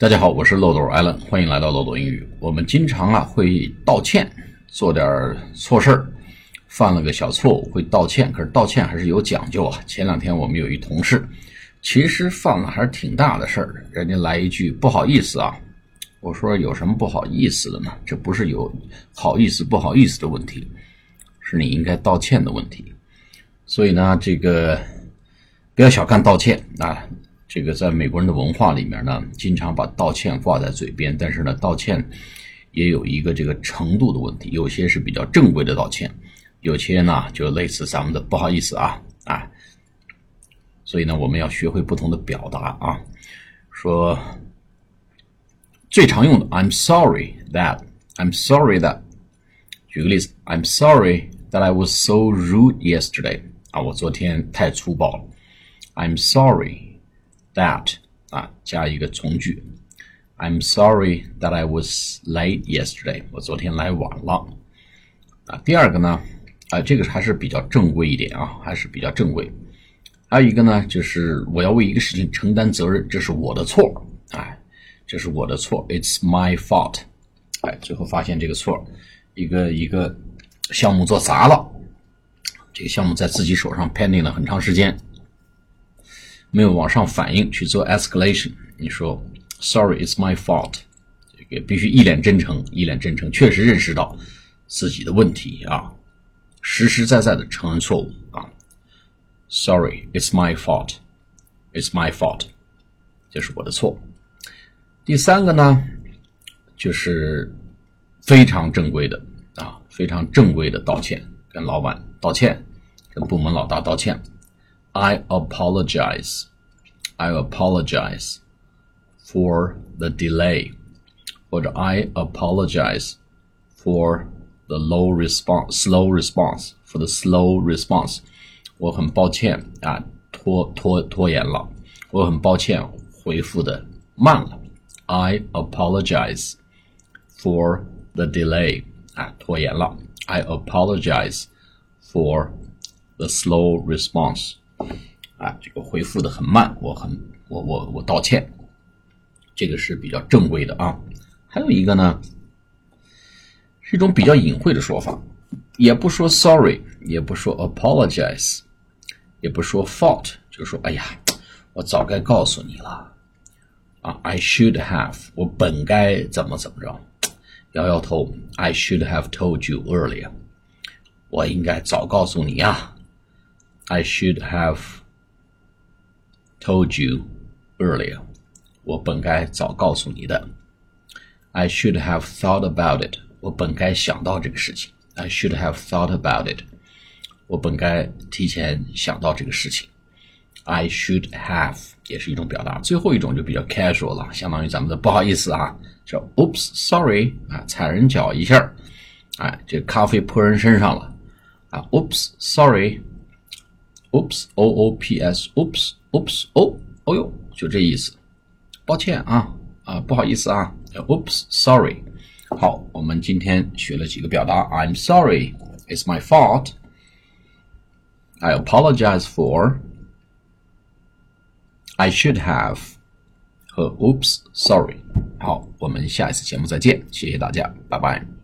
大家好，我是漏斗 Allen，欢迎来到漏斗英语。我们经常啊会道歉，做点错事儿，犯了个小错误会道歉，可是道歉还是有讲究啊。前两天我们有一同事，其实犯了还是挺大的事儿，人家来一句不好意思啊，我说有什么不好意思的呢？这不是有好意思不好意思的问题，是你应该道歉的问题。所以呢，这个不要小看道歉啊。这个在美国人的文化里面呢，经常把道歉挂在嘴边，但是呢，道歉也有一个这个程度的问题，有些是比较正规的道歉，有些呢就类似咱们的不好意思啊啊，所以呢，我们要学会不同的表达啊，说最常用的 I'm sorry that I'm sorry that，举个例子，I'm sorry that I was so rude yesterday 啊，我昨天太粗暴了，I'm sorry。That 啊，加一个从句。I'm sorry that I was late yesterday。我昨天来晚了。啊，第二个呢，啊，这个还是比较正规一点啊，还是比较正规。还有一个呢，就是我要为一个事情承担责任，这是我的错，哎，这是我的错，It's my fault。哎，最后发现这个错，一个一个项目做砸了，这个项目在自己手上 pending 了很长时间。没有往上反应去做 escalation，你说 sorry it's my fault，这个必须一脸真诚，一脸真诚，确实认识到自己的问题啊，实实在在的承认错误啊，sorry it's my fault，it's my fault，这是我的错。第三个呢，就是非常正规的啊，非常正规的道歉，跟老板道歉，跟部门老大道歉。I apologize. I apologize for the delay. 或者 I apologize for the low response, slow response, for the slow response. 我很抱歉啊，拖拖拖延了。我很抱歉，回复的慢了。I apologize for the delay 啊，拖延了。I apologize for the slow response. 啊，这个回复的很慢，我很我我我道歉，这个是比较正规的啊。还有一个呢，是一种比较隐晦的说法，也不说 sorry，也不说 apologize，也不说 fault，就说哎呀，我早该告诉你了啊，I should have，我本该怎么怎么着，摇摇头，I should have told you earlier，我应该早告诉你啊。I should have told you earlier. 我本该早告诉你的。I should have thought about it. 我本该想到这个事情。I should have thought about it. 我本该提前想到这个事情。I should have 也是一种表达。最后一种就比较 casual 了，相当于咱们的不好意思啊，叫 Oops, sorry 啊，踩人脚一下，哎，这咖啡泼人身上了啊，Oops, sorry。Oops, O O P S, Oops, Oops, 哦，哦哟，就这意思。抱歉啊，啊，不好意思啊。Oops, sorry。好，我们今天学了几个表达。I'm sorry, it's my fault. I apologize for. I should have. 和 Oops, sorry。好，我们下一次节目再见，谢谢大家，拜拜。